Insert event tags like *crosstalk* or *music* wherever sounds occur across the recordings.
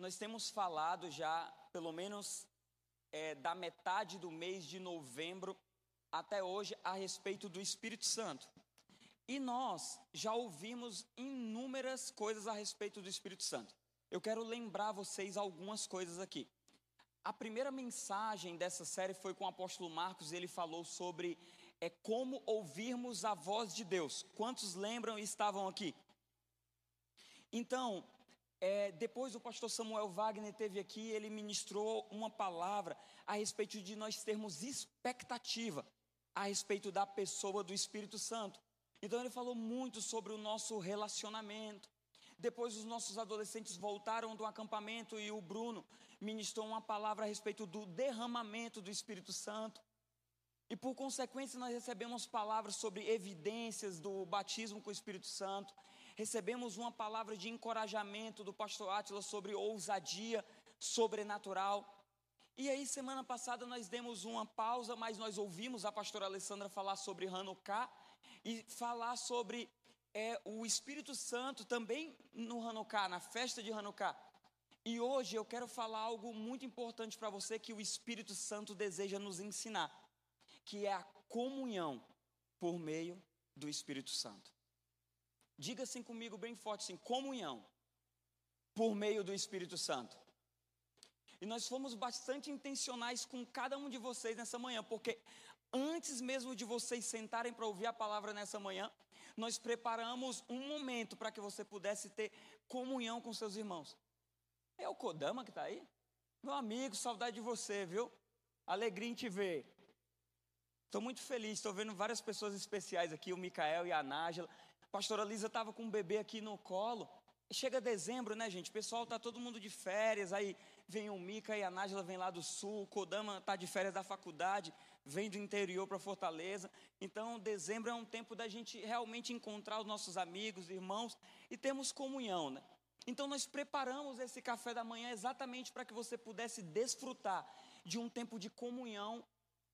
nós temos falado já, pelo menos é, da metade do mês de novembro até hoje, a respeito do Espírito Santo. E nós já ouvimos inúmeras coisas a respeito do Espírito Santo. Eu quero lembrar vocês algumas coisas aqui. A primeira mensagem dessa série foi com o apóstolo Marcos, ele falou sobre é como ouvirmos a voz de Deus. Quantos lembram e estavam aqui? Então, é, depois o pastor Samuel Wagner teve aqui, ele ministrou uma palavra a respeito de nós termos expectativa a respeito da pessoa do Espírito Santo. Então ele falou muito sobre o nosso relacionamento. Depois os nossos adolescentes voltaram do acampamento e o Bruno ministrou uma palavra a respeito do derramamento do Espírito Santo. E por consequência nós recebemos palavras sobre evidências do batismo com o Espírito Santo. Recebemos uma palavra de encorajamento do pastor Átila sobre ousadia sobrenatural. E aí, semana passada, nós demos uma pausa, mas nós ouvimos a pastora Alessandra falar sobre Hanukkah e falar sobre é, o Espírito Santo também no Hanukkah, na festa de Hanukkah. E hoje eu quero falar algo muito importante para você que o Espírito Santo deseja nos ensinar, que é a comunhão por meio do Espírito Santo. Diga assim comigo bem forte assim, comunhão por meio do Espírito Santo. E nós fomos bastante intencionais com cada um de vocês nessa manhã, porque antes mesmo de vocês sentarem para ouvir a palavra nessa manhã, nós preparamos um momento para que você pudesse ter comunhão com seus irmãos. É o Kodama que está aí? Meu amigo, saudade de você, viu? Alegria em te ver. Estou muito feliz, estou vendo várias pessoas especiais aqui, o Micael e a Nájila. Pastora Lisa estava com um bebê aqui no colo. Chega dezembro, né, gente? O pessoal tá todo mundo de férias, aí vem o Mica e a Nájila vem lá do sul, o Kodama tá de férias da faculdade vem do interior para Fortaleza. Então, dezembro é um tempo da gente realmente encontrar os nossos amigos, irmãos e temos comunhão, né? Então, nós preparamos esse café da manhã exatamente para que você pudesse desfrutar de um tempo de comunhão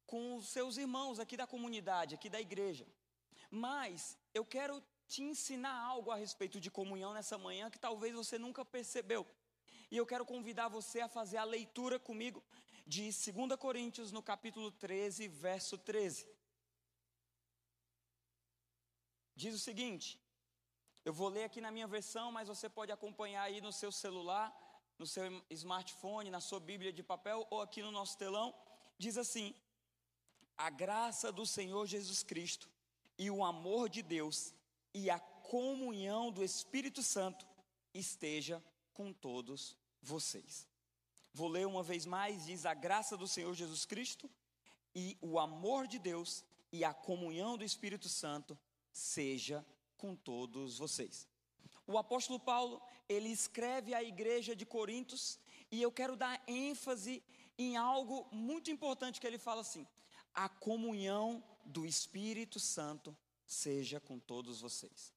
com os seus irmãos aqui da comunidade, aqui da igreja. Mas eu quero te ensinar algo a respeito de comunhão nessa manhã que talvez você nunca percebeu. E eu quero convidar você a fazer a leitura comigo de 2 Coríntios, no capítulo 13, verso 13. Diz o seguinte: eu vou ler aqui na minha versão, mas você pode acompanhar aí no seu celular, no seu smartphone, na sua Bíblia de papel ou aqui no nosso telão. Diz assim: A graça do Senhor Jesus Cristo e o amor de Deus e a comunhão do Espírito Santo esteja com todos vocês. Vou ler uma vez mais: diz a graça do Senhor Jesus Cristo e o amor de Deus e a comunhão do Espírito Santo seja com todos vocês. O apóstolo Paulo, ele escreve à igreja de Corintos e eu quero dar ênfase em algo muito importante que ele fala assim: a comunhão do Espírito Santo seja com todos vocês.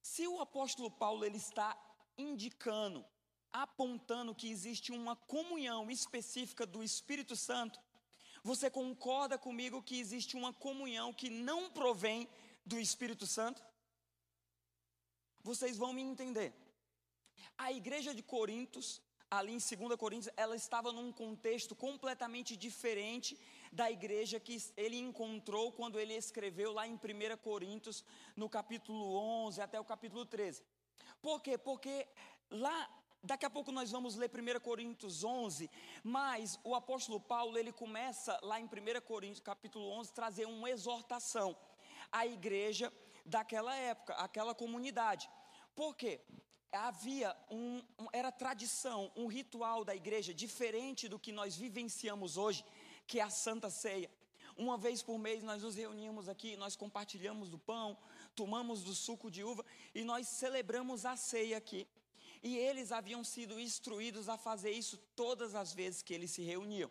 Se o apóstolo Paulo ele está indicando apontando que existe uma comunhão específica do Espírito Santo, você concorda comigo que existe uma comunhão que não provém do Espírito Santo? Vocês vão me entender. A igreja de Corintos, ali em 2 Coríntios, ela estava num contexto completamente diferente da igreja que ele encontrou quando ele escreveu lá em 1 Coríntios, no capítulo 11 até o capítulo 13. Por quê? Porque lá Daqui a pouco nós vamos ler 1 Coríntios 11, mas o apóstolo Paulo, ele começa lá em 1 Coríntios capítulo 11, trazer uma exortação à igreja daquela época, aquela comunidade. Por quê? Havia um, era tradição, um ritual da igreja diferente do que nós vivenciamos hoje, que é a Santa Ceia. Uma vez por mês nós nos reunimos aqui, nós compartilhamos do pão, tomamos do suco de uva e nós celebramos a ceia aqui. E eles haviam sido instruídos a fazer isso todas as vezes que eles se reuniam.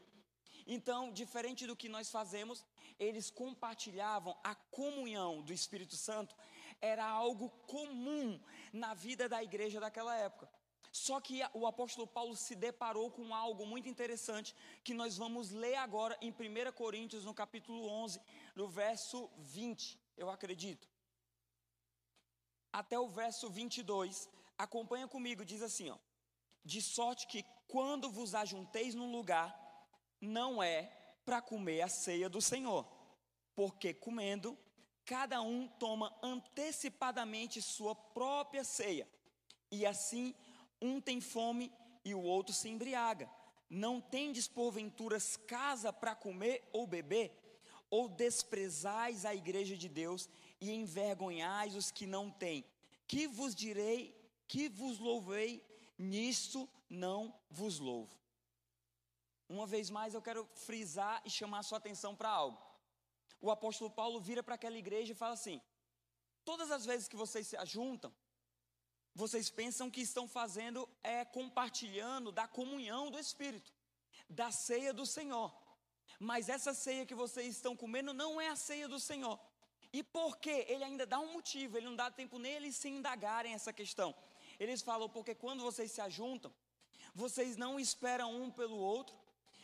Então, diferente do que nós fazemos, eles compartilhavam a comunhão do Espírito Santo, era algo comum na vida da igreja daquela época. Só que o apóstolo Paulo se deparou com algo muito interessante que nós vamos ler agora em 1 Coríntios, no capítulo 11, no verso 20, eu acredito. Até o verso 22, Acompanha comigo, diz assim, ó. De sorte que quando vos ajunteis num lugar, não é para comer a ceia do Senhor, porque comendo, cada um toma antecipadamente sua própria ceia, e assim um tem fome e o outro se embriaga. Não tendes porventuras casa para comer ou beber? Ou desprezais a igreja de Deus e envergonhais os que não têm? Que vos direi, que vos louvei, nisto não vos louvo. Uma vez mais eu quero frisar e chamar a sua atenção para algo. O apóstolo Paulo vira para aquela igreja e fala assim: todas as vezes que vocês se ajuntam, vocês pensam que estão fazendo é compartilhando da comunhão do Espírito, da ceia do Senhor. Mas essa ceia que vocês estão comendo não é a ceia do Senhor. E por quê? Ele ainda dá um motivo, ele não dá tempo neles se indagarem essa questão. Eles falam, porque quando vocês se ajuntam, vocês não esperam um pelo outro,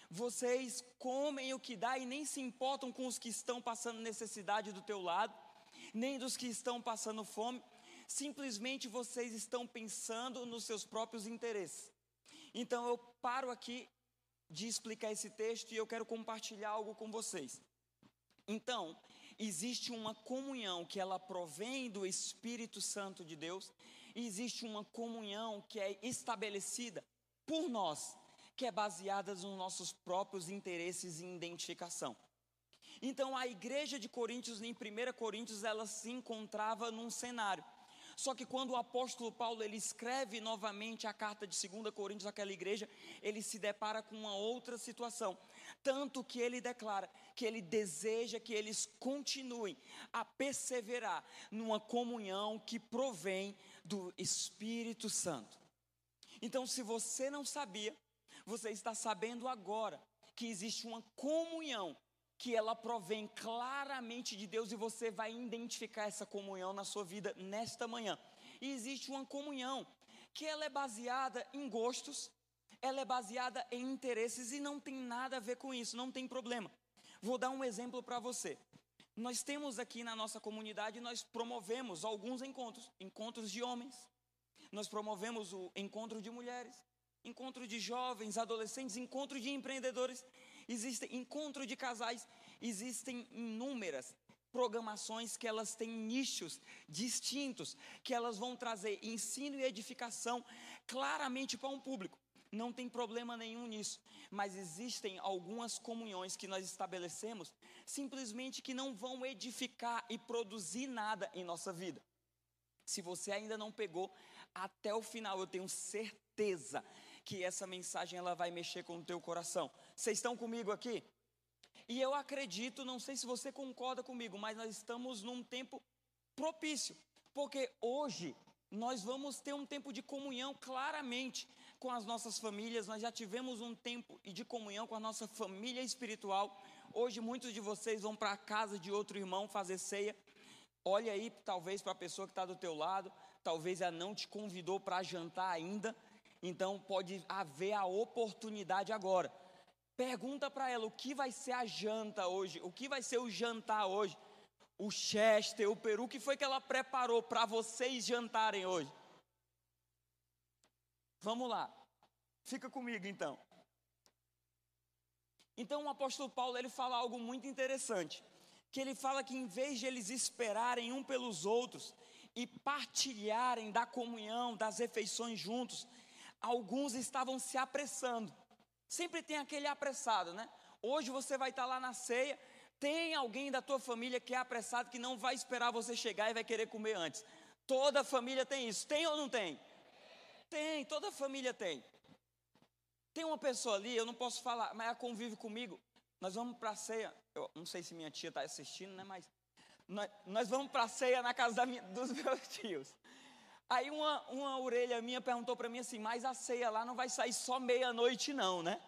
vocês comem o que dá e nem se importam com os que estão passando necessidade do teu lado, nem dos que estão passando fome, simplesmente vocês estão pensando nos seus próprios interesses. Então eu paro aqui de explicar esse texto e eu quero compartilhar algo com vocês. Então, existe uma comunhão que ela provém do Espírito Santo de Deus, e existe uma comunhão que é estabelecida por nós, que é baseada nos nossos próprios interesses e identificação. Então, a igreja de Coríntios, em 1 Coríntios, ela se encontrava num cenário só que quando o apóstolo Paulo ele escreve novamente a carta de 2 Coríntios àquela igreja, ele se depara com uma outra situação. Tanto que ele declara que ele deseja que eles continuem a perseverar numa comunhão que provém do Espírito Santo. Então, se você não sabia, você está sabendo agora que existe uma comunhão que ela provém claramente de Deus e você vai identificar essa comunhão na sua vida nesta manhã. E existe uma comunhão que ela é baseada em gostos, ela é baseada em interesses e não tem nada a ver com isso, não tem problema. Vou dar um exemplo para você. Nós temos aqui na nossa comunidade, nós promovemos alguns encontros, encontros de homens, nós promovemos o encontro de mulheres, encontro de jovens, adolescentes, encontro de empreendedores existem encontro de casais, existem inúmeras programações que elas têm nichos distintos, que elas vão trazer ensino e edificação claramente para um público. Não tem problema nenhum nisso, mas existem algumas comunhões que nós estabelecemos simplesmente que não vão edificar e produzir nada em nossa vida. Se você ainda não pegou até o final, eu tenho certeza que essa mensagem ela vai mexer com o teu coração. Vocês estão comigo aqui? E eu acredito, não sei se você concorda comigo, mas nós estamos num tempo propício, porque hoje nós vamos ter um tempo de comunhão claramente com as nossas famílias. Nós já tivemos um tempo de comunhão com a nossa família espiritual. Hoje muitos de vocês vão para a casa de outro irmão fazer ceia. Olha aí, talvez para a pessoa que está do teu lado, talvez ela não te convidou para jantar ainda. Então pode haver a oportunidade agora. Pergunta para ela o que vai ser a janta hoje, o que vai ser o jantar hoje. O chester, o peru, o que foi que ela preparou para vocês jantarem hoje? Vamos lá. Fica comigo então. Então o apóstolo Paulo ele fala algo muito interessante, que ele fala que em vez de eles esperarem um pelos outros e partilharem da comunhão, das refeições juntos, alguns estavam se apressando. Sempre tem aquele apressado, né? Hoje você vai estar lá na ceia, tem alguém da tua família que é apressado, que não vai esperar você chegar e vai querer comer antes. Toda família tem isso. Tem ou não tem? Tem, toda família tem. Tem uma pessoa ali, eu não posso falar, mas ela convive comigo. Nós vamos para a ceia. Eu não sei se minha tia está assistindo, né? Mas nós, nós vamos para a ceia na casa minha, dos *laughs* meus tios. Aí uma, uma orelha minha perguntou para mim assim, mas a ceia lá não vai sair só meia-noite não, né?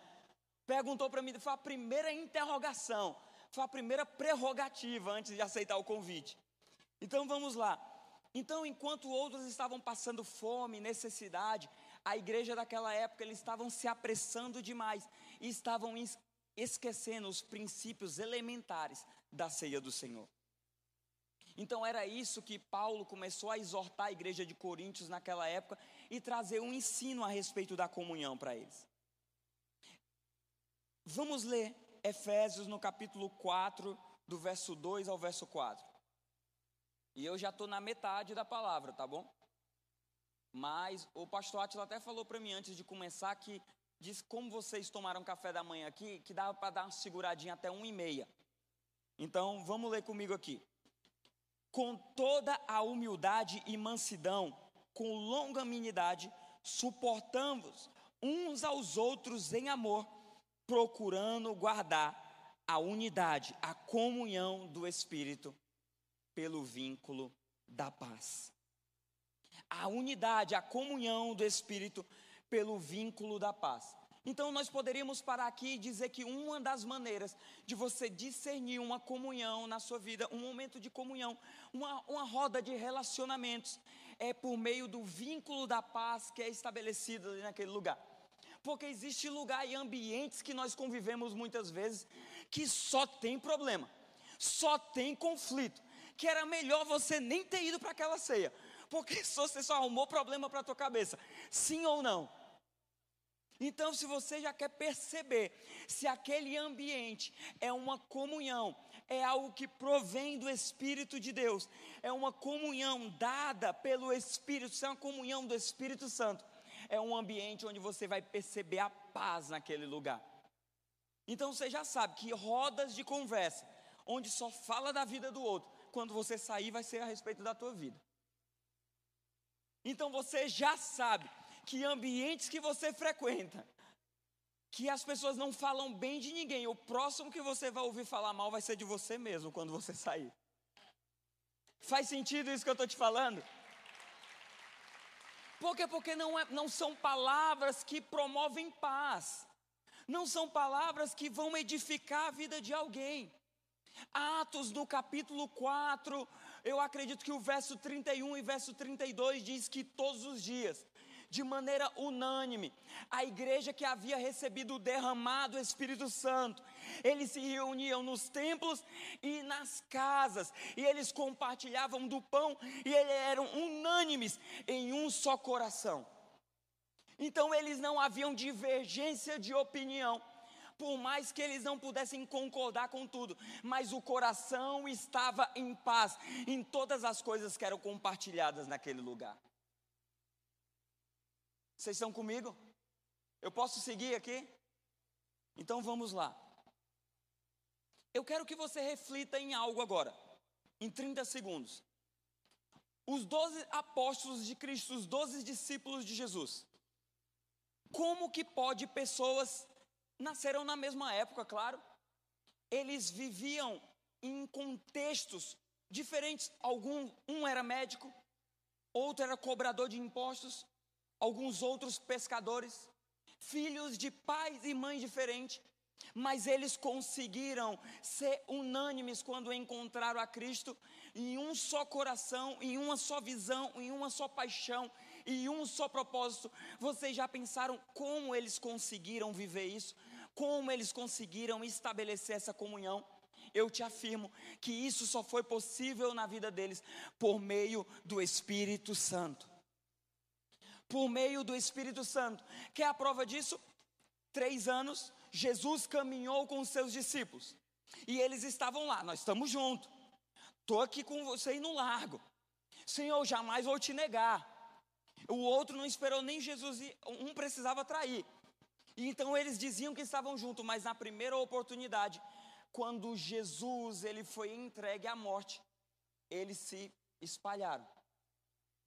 Perguntou para mim, foi a primeira interrogação, foi a primeira prerrogativa antes de aceitar o convite. Então vamos lá. Então, enquanto outros estavam passando fome, necessidade, a igreja daquela época eles estavam se apressando demais e estavam esquecendo os princípios elementares da ceia do Senhor. Então era isso que Paulo começou a exortar a igreja de Coríntios naquela época, e trazer um ensino a respeito da comunhão para eles. Vamos ler Efésios no capítulo 4, do verso 2 ao verso 4. E eu já estou na metade da palavra, tá bom? Mas o pastor Atila até falou para mim antes de começar que disse como vocês tomaram café da manhã aqui, que dava para dar uma seguradinha até uma e meia. Então vamos ler comigo aqui. Com toda a humildade e mansidão, com longanimidade, suportamos uns aos outros em amor, procurando guardar a unidade, a comunhão do Espírito pelo vínculo da paz. A unidade, a comunhão do Espírito pelo vínculo da paz. Então, nós poderíamos parar aqui e dizer que uma das maneiras de você discernir uma comunhão na sua vida, um momento de comunhão, uma, uma roda de relacionamentos, é por meio do vínculo da paz que é estabelecido ali naquele lugar. Porque existe lugar e ambientes que nós convivemos muitas vezes que só tem problema, só tem conflito, que era melhor você nem ter ido para aquela ceia, porque *laughs* você só arrumou problema para a tua cabeça, sim ou não? Então, se você já quer perceber se aquele ambiente é uma comunhão, é algo que provém do Espírito de Deus, é uma comunhão dada pelo Espírito, é uma comunhão do Espírito Santo, é um ambiente onde você vai perceber a paz naquele lugar. Então você já sabe que rodas de conversa, onde só fala da vida do outro, quando você sair vai ser a respeito da tua vida. Então você já sabe que ambientes que você frequenta, que as pessoas não falam bem de ninguém, o próximo que você vai ouvir falar mal vai ser de você mesmo quando você sair. Faz sentido isso que eu estou te falando? Por quê? Porque não, é, não são palavras que promovem paz, não são palavras que vão edificar a vida de alguém. Atos no capítulo 4, eu acredito que o verso 31 e verso 32 diz que todos os dias de maneira unânime. A igreja que havia recebido o derramado Espírito Santo, eles se reuniam nos templos e nas casas, e eles compartilhavam do pão, e eles eram unânimes em um só coração. Então eles não haviam divergência de opinião por mais que eles não pudessem concordar com tudo, mas o coração estava em paz em todas as coisas que eram compartilhadas naquele lugar. Vocês estão comigo? Eu posso seguir aqui? Então vamos lá. Eu quero que você reflita em algo agora, em 30 segundos. Os doze apóstolos de Cristo, os doze discípulos de Jesus. Como que pode pessoas nasceram na mesma época, claro. Eles viviam em contextos diferentes. Algum um era médico, outro era cobrador de impostos, alguns outros pescadores, filhos de pais e mães diferentes, mas eles conseguiram ser unânimes quando encontraram a Cristo em um só coração, em uma só visão, em uma só paixão, em um só propósito. Vocês já pensaram como eles conseguiram viver isso? Como eles conseguiram estabelecer essa comunhão? Eu te afirmo que isso só foi possível na vida deles por meio do Espírito Santo por meio do Espírito Santo. Quer a prova disso? Três anos, Jesus caminhou com os seus discípulos. E eles estavam lá, nós estamos juntos. Estou aqui com você e no largo. Senhor, jamais vou te negar. O outro não esperou nem Jesus, um precisava trair. E então eles diziam que estavam juntos, mas na primeira oportunidade, quando Jesus ele foi entregue à morte, eles se espalharam.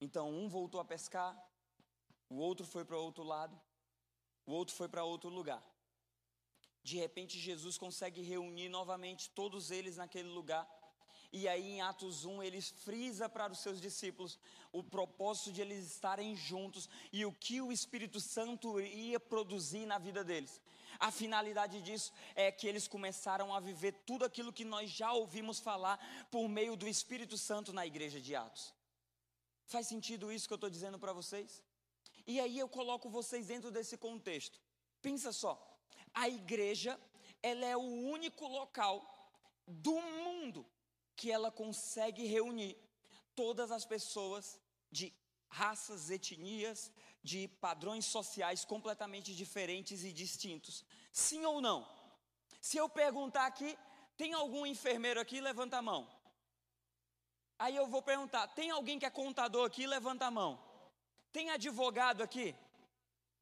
Então um voltou a pescar, o outro foi para outro lado, o outro foi para outro lugar. De repente, Jesus consegue reunir novamente todos eles naquele lugar. E aí, em Atos 1, ele frisa para os seus discípulos o propósito de eles estarem juntos e o que o Espírito Santo ia produzir na vida deles. A finalidade disso é que eles começaram a viver tudo aquilo que nós já ouvimos falar por meio do Espírito Santo na igreja de Atos. Faz sentido isso que eu estou dizendo para vocês? E aí eu coloco vocês dentro desse contexto. Pensa só, a igreja, ela é o único local do mundo que ela consegue reunir todas as pessoas de raças, etnias, de padrões sociais completamente diferentes e distintos. Sim ou não? Se eu perguntar aqui, tem algum enfermeiro aqui? Levanta a mão. Aí eu vou perguntar: tem alguém que é contador aqui? Levanta a mão. Tem advogado aqui?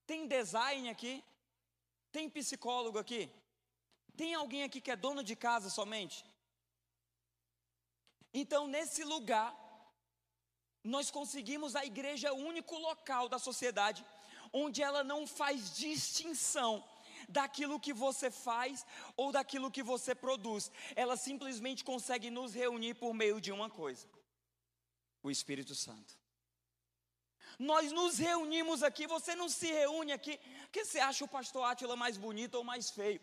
Tem design aqui? Tem psicólogo aqui? Tem alguém aqui que é dono de casa somente? Então, nesse lugar, nós conseguimos a igreja o único local da sociedade onde ela não faz distinção daquilo que você faz ou daquilo que você produz. Ela simplesmente consegue nos reunir por meio de uma coisa: o Espírito Santo. Nós nos reunimos aqui, você não se reúne aqui porque você acha o pastor Átila mais bonito ou mais feio.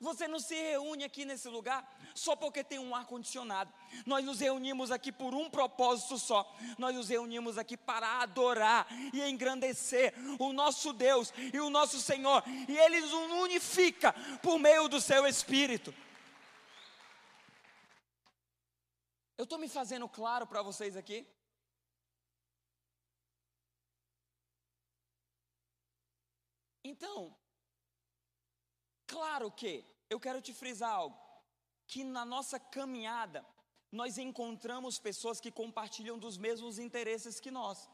Você não se reúne aqui nesse lugar só porque tem um ar-condicionado. Nós nos reunimos aqui por um propósito só. Nós nos reunimos aqui para adorar e engrandecer o nosso Deus e o nosso Senhor. E Ele nos unifica por meio do Seu Espírito. Eu estou me fazendo claro para vocês aqui? Então, claro que eu quero te frisar algo, que na nossa caminhada nós encontramos pessoas que compartilham dos mesmos interesses que nós.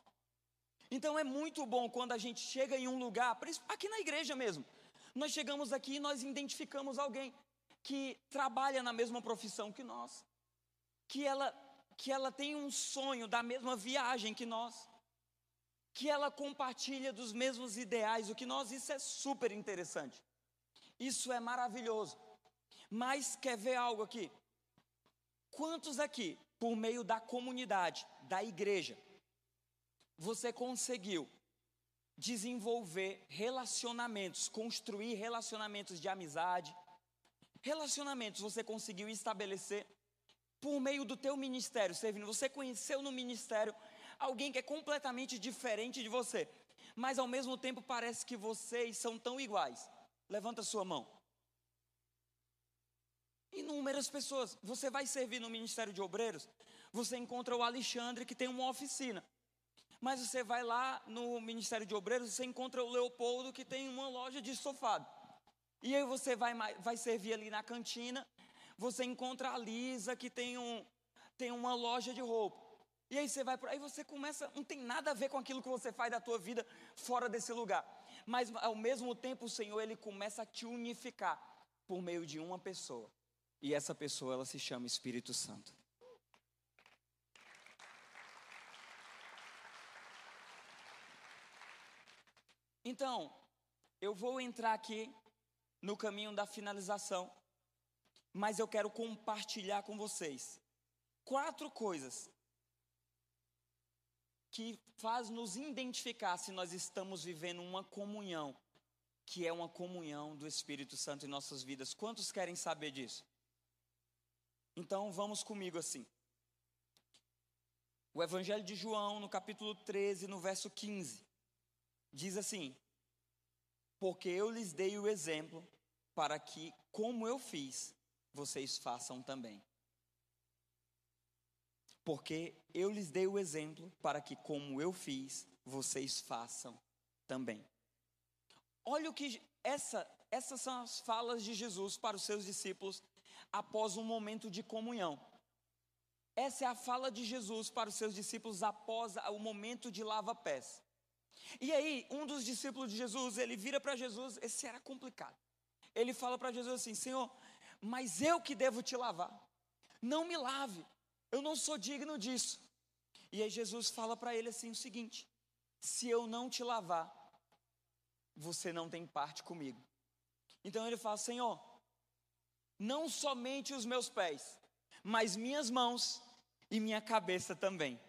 Então é muito bom quando a gente chega em um lugar, aqui na igreja mesmo, nós chegamos aqui e nós identificamos alguém que trabalha na mesma profissão que nós, que ela, que ela tem um sonho da mesma viagem que nós, que ela compartilha dos mesmos ideais, o que nós, isso é super interessante. Isso é maravilhoso. Mas quer ver algo aqui? Quantos aqui, por meio da comunidade, da igreja, você conseguiu desenvolver relacionamentos, construir relacionamentos de amizade, relacionamentos você conseguiu estabelecer por meio do teu ministério, servindo. Você conheceu no ministério alguém que é completamente diferente de você, mas ao mesmo tempo parece que vocês são tão iguais. Levanta sua mão. Inúmeras pessoas. Você vai servir no Ministério de Obreiros, você encontra o Alexandre que tem uma oficina. Mas você vai lá no Ministério de Obreiros, você encontra o Leopoldo que tem uma loja de sofá. E aí você vai, vai servir ali na cantina, você encontra a Lisa que tem, um, tem uma loja de roupa. E aí você vai por aí você começa, não tem nada a ver com aquilo que você faz da tua vida fora desse lugar. Mas ao mesmo tempo o Senhor ele começa a te unificar por meio de uma pessoa. E essa pessoa ela se chama Espírito Santo. Então, eu vou entrar aqui no caminho da finalização, mas eu quero compartilhar com vocês quatro coisas que faz nos identificar se nós estamos vivendo uma comunhão, que é uma comunhão do Espírito Santo em nossas vidas. Quantos querem saber disso? Então vamos comigo assim. O Evangelho de João, no capítulo 13, no verso 15, diz assim: Porque eu lhes dei o exemplo para que, como eu fiz, vocês façam também porque eu lhes dei o exemplo para que, como eu fiz, vocês façam também. Olha o que essa, essas são as falas de Jesus para os seus discípulos após um momento de comunhão. Essa é a fala de Jesus para os seus discípulos após o momento de lava-pés. E aí, um dos discípulos de Jesus, ele vira para Jesus, esse era complicado. Ele fala para Jesus assim: Senhor, mas eu que devo te lavar. Não me lave. Eu não sou digno disso. E aí Jesus fala para ele assim o seguinte: se eu não te lavar, você não tem parte comigo. Então ele fala: Senhor, não somente os meus pés, mas minhas mãos e minha cabeça também.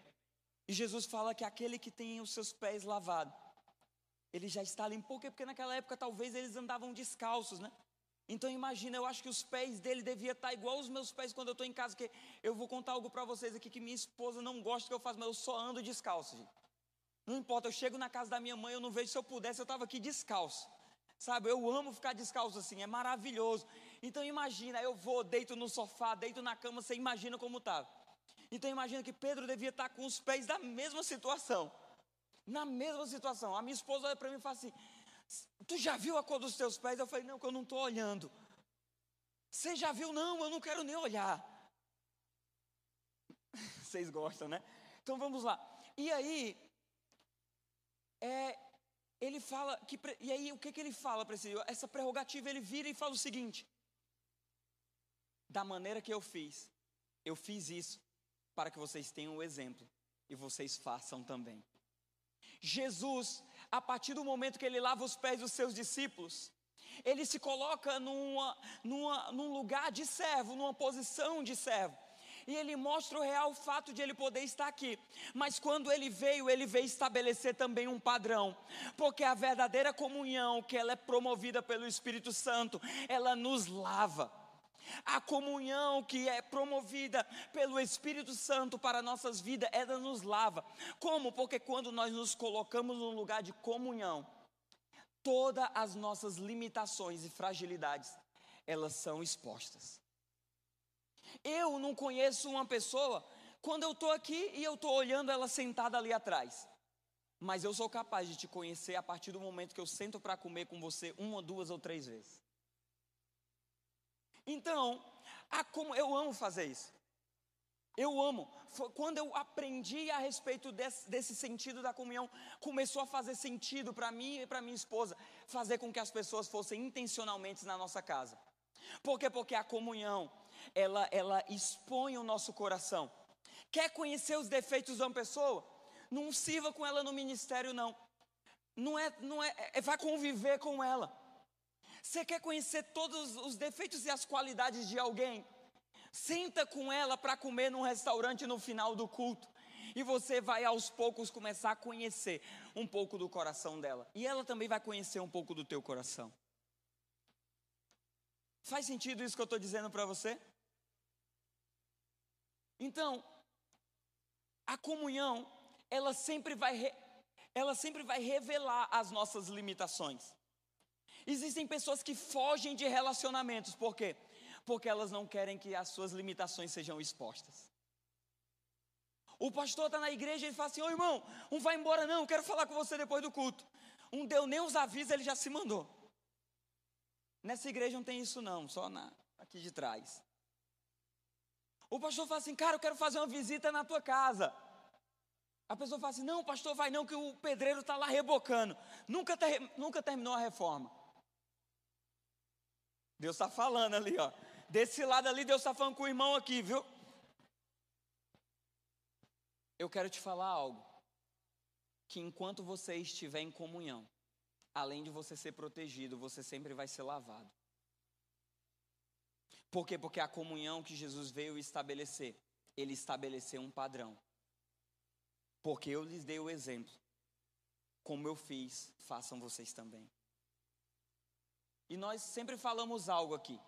E Jesus fala que aquele que tem os seus pés lavados, ele já está limpo, porque naquela época talvez eles andavam descalços, né? Então imagina, eu acho que os pés dele devia estar igual os meus pés quando eu estou em casa, porque eu vou contar algo para vocês aqui que minha esposa não gosta que eu faça, mas eu só ando descalço, gente. Não importa, eu chego na casa da minha mãe, eu não vejo se eu pudesse, eu estava aqui descalço. Sabe, eu amo ficar descalço assim, é maravilhoso. Então imagina, eu vou, deito no sofá, deito na cama, você imagina como estava. Então imagina que Pedro devia estar com os pés da mesma situação. Na mesma situação, a minha esposa olha para mim e fala assim: Tu já viu a cor dos teus pés? Eu falei: Não, que eu não estou olhando. Você já viu? Não, eu não quero nem olhar. *laughs* Vocês gostam, né? Então vamos lá. E aí, é, ele fala que. E aí, o que, que ele fala para esse? Essa prerrogativa, ele vira e fala o seguinte: Da maneira que eu fiz, eu fiz isso para que vocês tenham o um exemplo e vocês façam também. Jesus, a partir do momento que ele lava os pés dos seus discípulos, ele se coloca numa, numa, num lugar de servo, numa posição de servo. E ele mostra o real fato de ele poder estar aqui. Mas quando ele veio, ele veio estabelecer também um padrão. Porque a verdadeira comunhão, que ela é promovida pelo Espírito Santo, ela nos lava. A comunhão que é promovida pelo Espírito Santo para nossas vidas, ela nos lava. Como? Porque quando nós nos colocamos num lugar de comunhão, todas as nossas limitações e fragilidades, elas são expostas. Eu não conheço uma pessoa quando eu estou aqui e eu estou olhando ela sentada ali atrás. Mas eu sou capaz de te conhecer a partir do momento que eu sento para comer com você uma, duas ou três vezes. Então, como, eu amo fazer isso. Eu amo. Quando eu aprendi a respeito desse, desse sentido da comunhão, começou a fazer sentido para mim e para minha esposa, fazer com que as pessoas fossem intencionalmente na nossa casa. Por quê? Porque a comunhão, ela, ela expõe o nosso coração. Quer conhecer os defeitos de uma pessoa? Não sirva com ela no ministério, não. Não é, não é, é vai conviver com ela. Você quer conhecer todos os defeitos e as qualidades de alguém? Senta com ela para comer num restaurante no final do culto. E você vai aos poucos começar a conhecer um pouco do coração dela. E ela também vai conhecer um pouco do teu coração. Faz sentido isso que eu estou dizendo para você? Então, a comunhão, ela sempre vai, ela sempre vai revelar as nossas limitações. Existem pessoas que fogem de relacionamentos, por quê? Porque elas não querem que as suas limitações sejam expostas. O pastor está na igreja e fala assim: Ô irmão, um vai embora, não, quero falar com você depois do culto. Um deu nem os avisos, ele já se mandou. Nessa igreja não tem isso, não, só na, aqui de trás. O pastor fala assim: Cara, eu quero fazer uma visita na tua casa. A pessoa fala assim: Não, pastor, vai não, que o pedreiro está lá rebocando. Nunca, ter, nunca terminou a reforma. Deus está falando ali, ó. Desse lado ali, Deus está falando com o irmão aqui, viu? Eu quero te falar algo. Que enquanto você estiver em comunhão, além de você ser protegido, você sempre vai ser lavado. Por quê? Porque a comunhão que Jesus veio estabelecer, ele estabeleceu um padrão. Porque eu lhes dei o exemplo. Como eu fiz, façam vocês também. E nós sempre falamos algo aqui.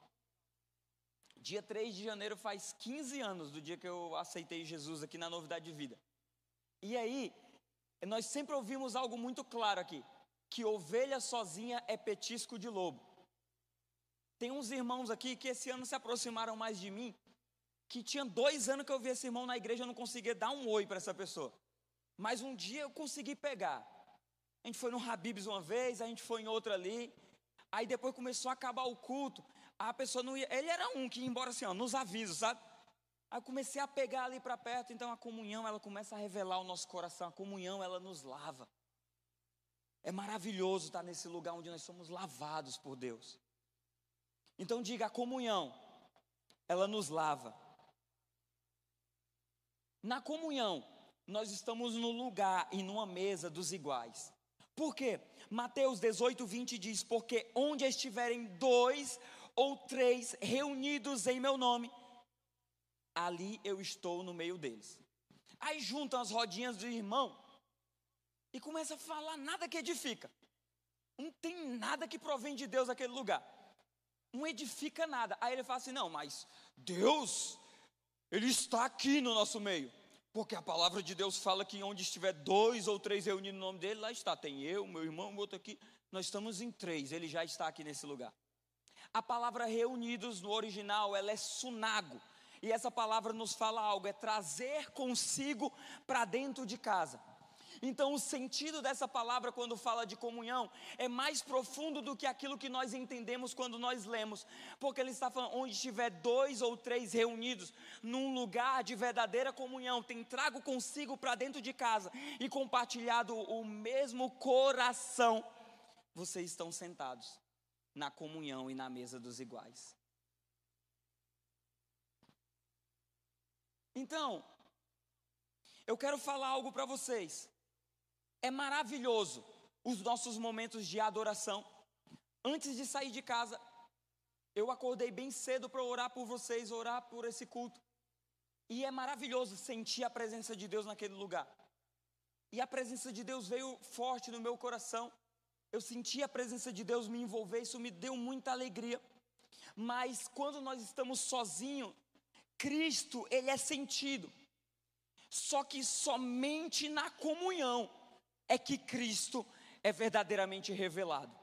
Dia 3 de janeiro faz 15 anos do dia que eu aceitei Jesus aqui na Novidade de Vida. E aí, nós sempre ouvimos algo muito claro aqui: que ovelha sozinha é petisco de lobo. Tem uns irmãos aqui que esse ano se aproximaram mais de mim, que tinha dois anos que eu vi esse irmão na igreja, eu não conseguia dar um oi para essa pessoa. Mas um dia eu consegui pegar. A gente foi no Habibs uma vez, a gente foi em outra ali. Aí depois começou a acabar o culto, a pessoa não ia. Ele era um que ia embora assim, ó, nos avisos, sabe? Aí comecei a pegar ali para perto, então a comunhão, ela começa a revelar o nosso coração, a comunhão, ela nos lava. É maravilhoso estar nesse lugar onde nós somos lavados por Deus. Então diga, a comunhão, ela nos lava. Na comunhão, nós estamos no lugar e numa mesa dos iguais. Por quê? Mateus 18, 20 diz: Porque onde estiverem dois ou três reunidos em meu nome, ali eu estou no meio deles. Aí juntam as rodinhas do irmão e começa a falar nada que edifica. Não tem nada que provém de Deus aquele lugar. Não edifica nada. Aí ele fala assim: não, mas Deus, Ele está aqui no nosso meio. Porque a palavra de Deus fala que onde estiver dois ou três reunidos no nome dele, lá está. Tem eu, meu irmão, outro aqui. Nós estamos em três, ele já está aqui nesse lugar. A palavra reunidos no original, ela é sunago. E essa palavra nos fala algo, é trazer consigo para dentro de casa. Então, o sentido dessa palavra, quando fala de comunhão, é mais profundo do que aquilo que nós entendemos quando nós lemos, porque ele está falando: onde tiver dois ou três reunidos, num lugar de verdadeira comunhão, tem trago consigo para dentro de casa e compartilhado o mesmo coração, vocês estão sentados na comunhão e na mesa dos iguais. Então, eu quero falar algo para vocês. É maravilhoso os nossos momentos de adoração. Antes de sair de casa, eu acordei bem cedo para orar por vocês, orar por esse culto. E é maravilhoso sentir a presença de Deus naquele lugar. E a presença de Deus veio forte no meu coração. Eu senti a presença de Deus me envolver, isso me deu muita alegria. Mas quando nós estamos sozinhos, Cristo, ele é sentido. Só que somente na comunhão é que Cristo é verdadeiramente revelado.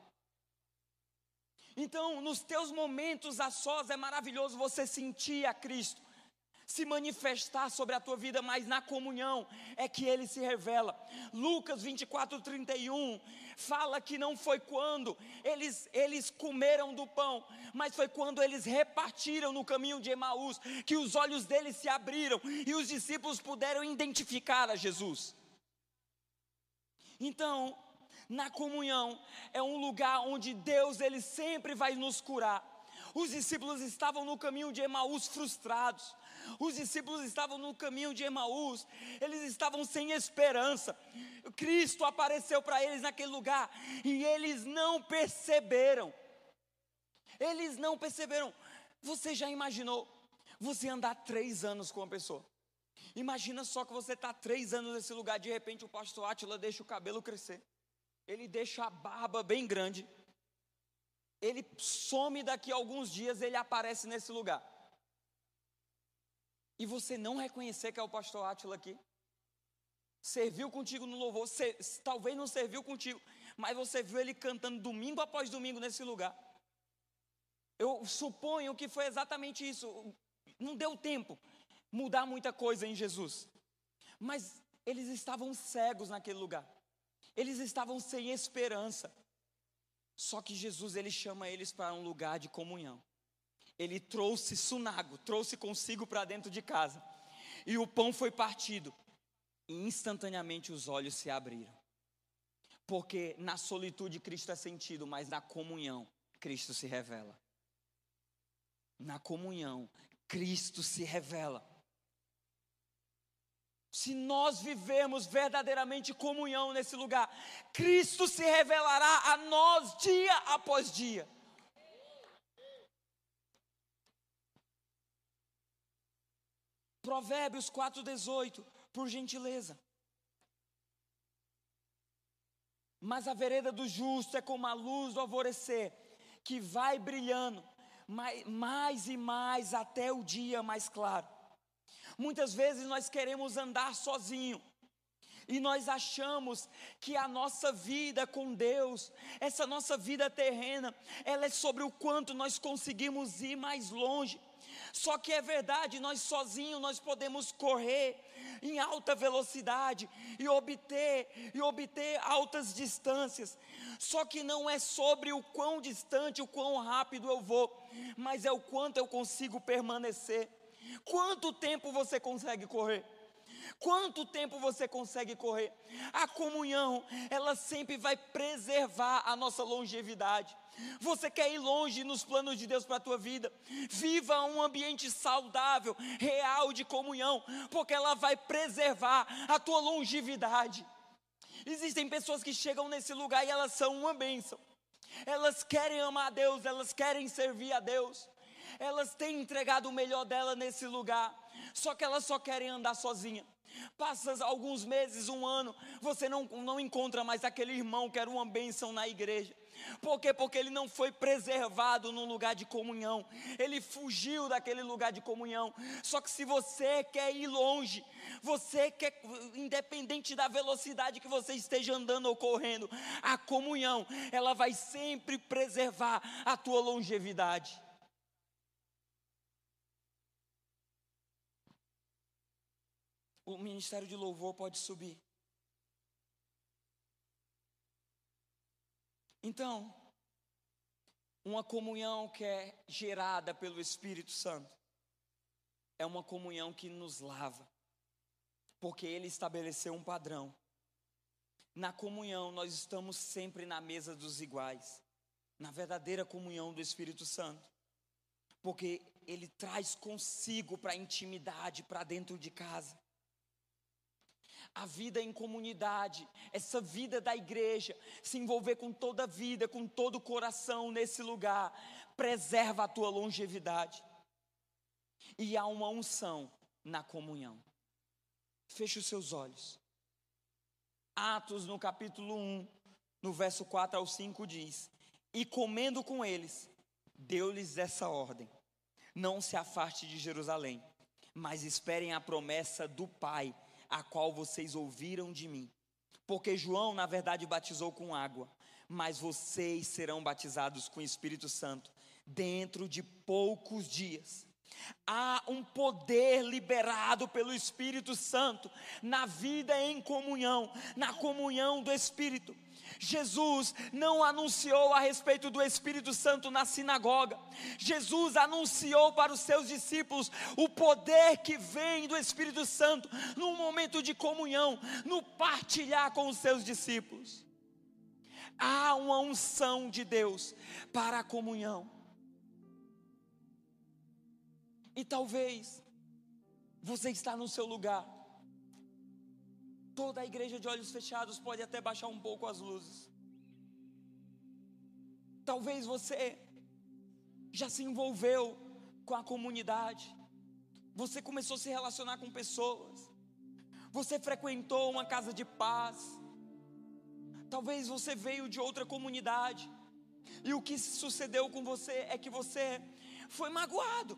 Então, nos teus momentos a sós é maravilhoso você sentir a Cristo, se manifestar sobre a tua vida, mas na comunhão é que ele se revela. Lucas 24, 31 fala que não foi quando eles, eles comeram do pão, mas foi quando eles repartiram no caminho de Emaús, que os olhos deles se abriram e os discípulos puderam identificar a Jesus. Então, na comunhão é um lugar onde Deus ele sempre vai nos curar. Os discípulos estavam no caminho de Emaús frustrados. Os discípulos estavam no caminho de Emaús, eles estavam sem esperança. Cristo apareceu para eles naquele lugar e eles não perceberam. Eles não perceberam. Você já imaginou você andar três anos com uma pessoa? Imagina só que você está três anos nesse lugar, de repente o pastor Átila deixa o cabelo crescer, ele deixa a barba bem grande, ele some daqui a alguns dias, ele aparece nesse lugar. E você não reconhecer que é o pastor Átila aqui? Serviu contigo no louvor, talvez não serviu contigo, mas você viu ele cantando domingo após domingo nesse lugar. Eu suponho que foi exatamente isso. Não deu tempo mudar muita coisa em Jesus. Mas eles estavam cegos naquele lugar. Eles estavam sem esperança. Só que Jesus ele chama eles para um lugar de comunhão. Ele trouxe sunago, trouxe consigo para dentro de casa. E o pão foi partido. E instantaneamente os olhos se abriram. Porque na solitude Cristo é sentido, mas na comunhão Cristo se revela. Na comunhão Cristo se revela. Se nós vivemos verdadeiramente comunhão nesse lugar, Cristo se revelará a nós dia após dia. Provérbios 4,18, por gentileza. Mas a vereda do justo é como a luz do alvorecer, que vai brilhando mais, mais e mais até o dia mais claro. Muitas vezes nós queremos andar sozinho. E nós achamos que a nossa vida com Deus, essa nossa vida terrena, ela é sobre o quanto nós conseguimos ir mais longe. Só que é verdade, nós sozinhos nós podemos correr em alta velocidade e obter e obter altas distâncias. Só que não é sobre o quão distante, o quão rápido eu vou, mas é o quanto eu consigo permanecer. Quanto tempo você consegue correr? Quanto tempo você consegue correr? A comunhão, ela sempre vai preservar a nossa longevidade. Você quer ir longe nos planos de Deus para a tua vida? Viva um ambiente saudável, real de comunhão, porque ela vai preservar a tua longevidade. Existem pessoas que chegam nesse lugar e elas são uma bênção. Elas querem amar a Deus, elas querem servir a Deus elas têm entregado o melhor dela nesse lugar, só que elas só querem andar sozinha. Passa alguns meses, um ano, você não, não encontra mais aquele irmão que era uma bênção na igreja. Por quê? Porque ele não foi preservado num lugar de comunhão. Ele fugiu daquele lugar de comunhão. Só que se você quer ir longe, você quer, independente da velocidade que você esteja andando ou correndo, a comunhão, ela vai sempre preservar a tua longevidade. o ministério de louvor pode subir. Então, uma comunhão que é gerada pelo Espírito Santo é uma comunhão que nos lava, porque Ele estabeleceu um padrão. Na comunhão, nós estamos sempre na mesa dos iguais, na verdadeira comunhão do Espírito Santo, porque Ele traz consigo para a intimidade, para dentro de casa a vida em comunidade, essa vida da igreja, se envolver com toda a vida, com todo o coração nesse lugar, preserva a tua longevidade. E há uma unção na comunhão. Feche os seus olhos. Atos, no capítulo 1, no verso 4 ao 5, diz: E comendo com eles, deu-lhes essa ordem: Não se afaste de Jerusalém, mas esperem a promessa do Pai a qual vocês ouviram de mim. Porque João, na verdade, batizou com água, mas vocês serão batizados com o Espírito Santo dentro de poucos dias. Há um poder liberado pelo Espírito Santo na vida em comunhão, na comunhão do Espírito. Jesus não anunciou a respeito do Espírito Santo na sinagoga. Jesus anunciou para os seus discípulos o poder que vem do Espírito Santo no momento de comunhão, no partilhar com os seus discípulos. Há uma unção de Deus para a comunhão. E talvez você está no seu lugar Toda a igreja de olhos fechados pode até baixar um pouco as luzes. Talvez você já se envolveu com a comunidade. Você começou a se relacionar com pessoas. Você frequentou uma casa de paz. Talvez você veio de outra comunidade. E o que sucedeu com você é que você foi magoado.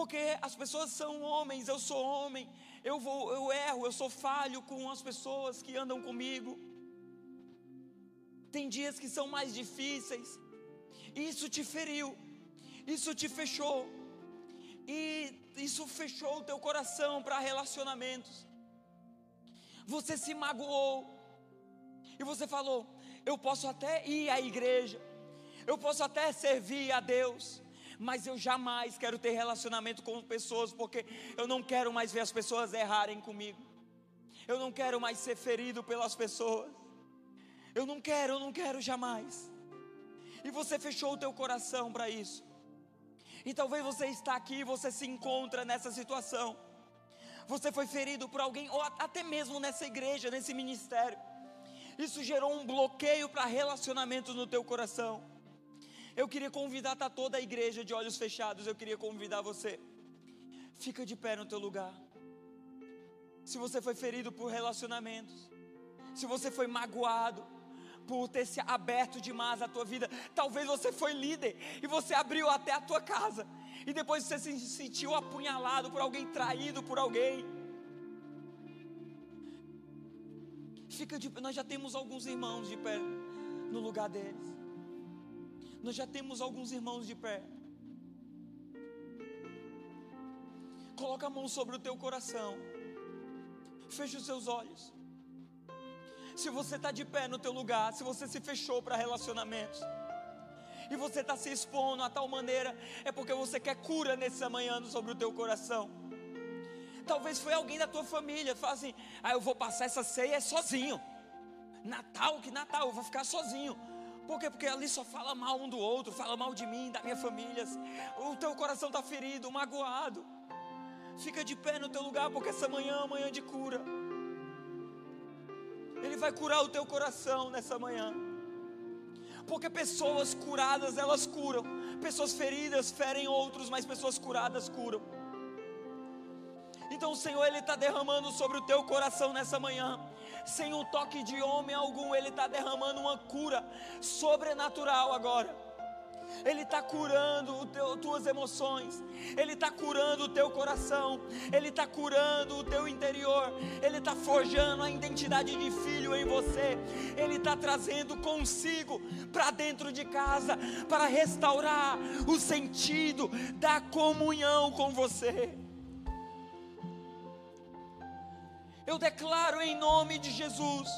Porque as pessoas são homens, eu sou homem, eu vou, eu erro, eu sou falho com as pessoas que andam comigo. Tem dias que são mais difíceis. Isso te feriu. Isso te fechou. E isso fechou o teu coração para relacionamentos. Você se magoou. E você falou: "Eu posso até ir à igreja. Eu posso até servir a Deus mas eu jamais quero ter relacionamento com pessoas, porque eu não quero mais ver as pessoas errarem comigo. Eu não quero mais ser ferido pelas pessoas. Eu não quero, eu não quero jamais. E você fechou o teu coração para isso. E talvez você está aqui você se encontra nessa situação. Você foi ferido por alguém, ou até mesmo nessa igreja, nesse ministério. Isso gerou um bloqueio para relacionamentos no teu coração. Eu queria convidar tá toda a igreja de olhos fechados, eu queria convidar você. Fica de pé no teu lugar. Se você foi ferido por relacionamentos, se você foi magoado por ter se aberto demais a tua vida, talvez você foi líder e você abriu até a tua casa e depois você se sentiu apunhalado por alguém, traído por alguém. Fica de pé, nós já temos alguns irmãos de pé no lugar deles. Nós já temos alguns irmãos de pé. Coloca a mão sobre o teu coração. Feche os seus olhos. Se você está de pé no teu lugar, se você se fechou para relacionamentos, e você está se expondo a tal maneira, é porque você quer cura nesse amanhã sobre o teu coração. Talvez foi alguém da tua família, fala assim: ah, eu vou passar essa ceia sozinho. Natal, que Natal, eu vou ficar sozinho. Por quê? Porque ali só fala mal um do outro, fala mal de mim, da minha família. O teu coração está ferido, magoado. Fica de pé no teu lugar, porque essa manhã é uma manhã de cura. Ele vai curar o teu coração nessa manhã. Porque pessoas curadas, elas curam. Pessoas feridas ferem outros, mas pessoas curadas curam. Então o Senhor ele está derramando sobre o teu coração nessa manhã, sem um toque de homem algum, ele está derramando uma cura sobrenatural agora. Ele está curando as tuas emoções, Ele está curando o teu coração, Ele está curando o teu interior, Ele está forjando a identidade de filho em você, Ele está trazendo consigo para dentro de casa, para restaurar o sentido da comunhão com você. Eu declaro em nome de Jesus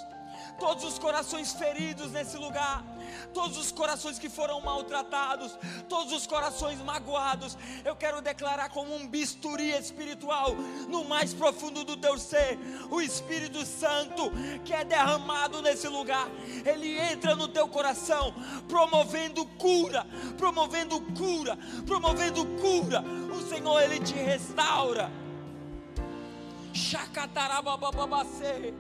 todos os corações feridos nesse lugar, todos os corações que foram maltratados, todos os corações magoados, eu quero declarar como um bisturi espiritual no mais profundo do teu ser, o Espírito Santo que é derramado nesse lugar, ele entra no teu coração, promovendo cura, promovendo cura, promovendo cura. O Senhor ele te restaura. Chacatarababababacê.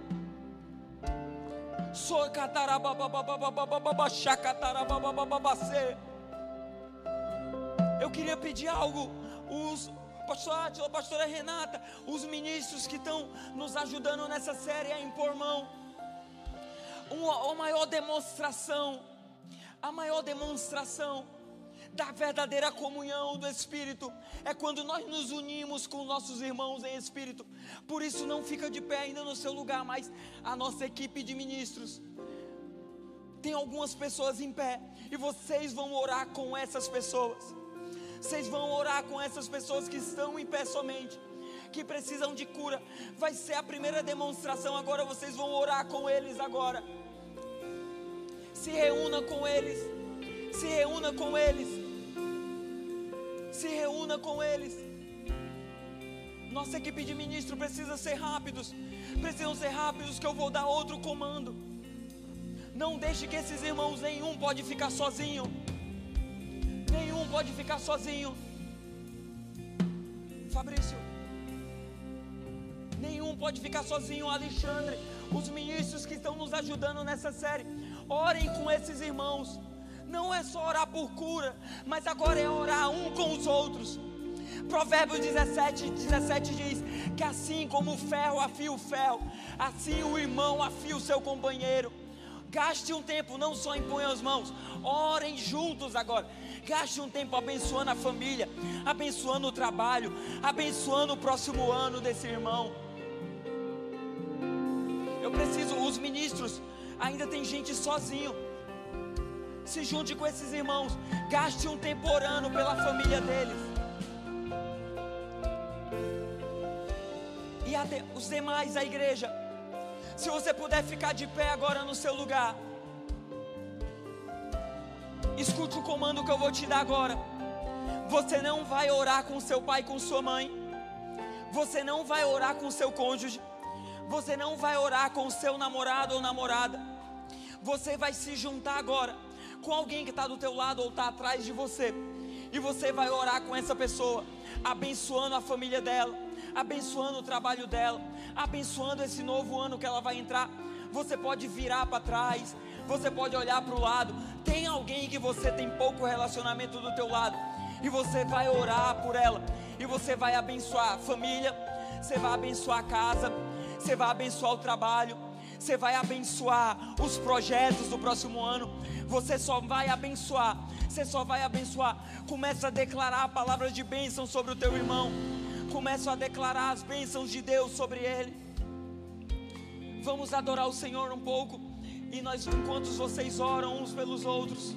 Eu queria pedir algo. Os pastor Átila, pastora Renata, os ministros que estão nos ajudando nessa série a impor mão. Uma, uma maior demonstração, a maior demonstração da verdadeira comunhão do Espírito é quando nós nos unimos com nossos irmãos em Espírito. Por isso, não fica de pé ainda no seu lugar, mas a nossa equipe de ministros. Tem algumas pessoas em pé e vocês vão orar com essas pessoas. Vocês vão orar com essas pessoas que estão em pé somente, que precisam de cura. Vai ser a primeira demonstração. Agora vocês vão orar com eles agora. Se reúna com eles. Se reúna com eles se reúna com eles. Nossa equipe de ministro precisa ser rápidos, precisam ser rápidos que eu vou dar outro comando. Não deixe que esses irmãos nenhum pode ficar sozinho. Nenhum pode ficar sozinho. Fabrício. Nenhum pode ficar sozinho, Alexandre. Os ministros que estão nos ajudando nessa série, orem com esses irmãos não é só orar por cura, mas agora é orar um com os outros. Provérbios 17, 17 diz que assim como o ferro afia o ferro, assim o irmão afia o seu companheiro. Gaste um tempo, não só impõe as mãos, orem juntos agora. Gaste um tempo abençoando a família, abençoando o trabalho, abençoando o próximo ano desse irmão. Eu preciso, os ministros, ainda tem gente sozinho se junte com esses irmãos, gaste um tempo orando pela família deles. E até os demais da igreja, se você puder ficar de pé agora no seu lugar, escute o comando que eu vou te dar agora. Você não vai orar com seu pai com sua mãe. Você não vai orar com seu cônjuge. Você não vai orar com seu namorado ou namorada. Você vai se juntar agora com alguém que está do teu lado ou está atrás de você. E você vai orar com essa pessoa, abençoando a família dela, abençoando o trabalho dela, abençoando esse novo ano que ela vai entrar. Você pode virar para trás, você pode olhar para o lado. Tem alguém que você tem pouco relacionamento do teu lado e você vai orar por ela e você vai abençoar a família, você vai abençoar a casa, você vai abençoar o trabalho, você vai abençoar os projetos do próximo ano, você só vai abençoar, você só vai abençoar. Começa a declarar palavras de bênção sobre o teu irmão, começa a declarar as bênçãos de Deus sobre ele. Vamos adorar o Senhor um pouco, e nós, enquanto vocês oram uns pelos outros,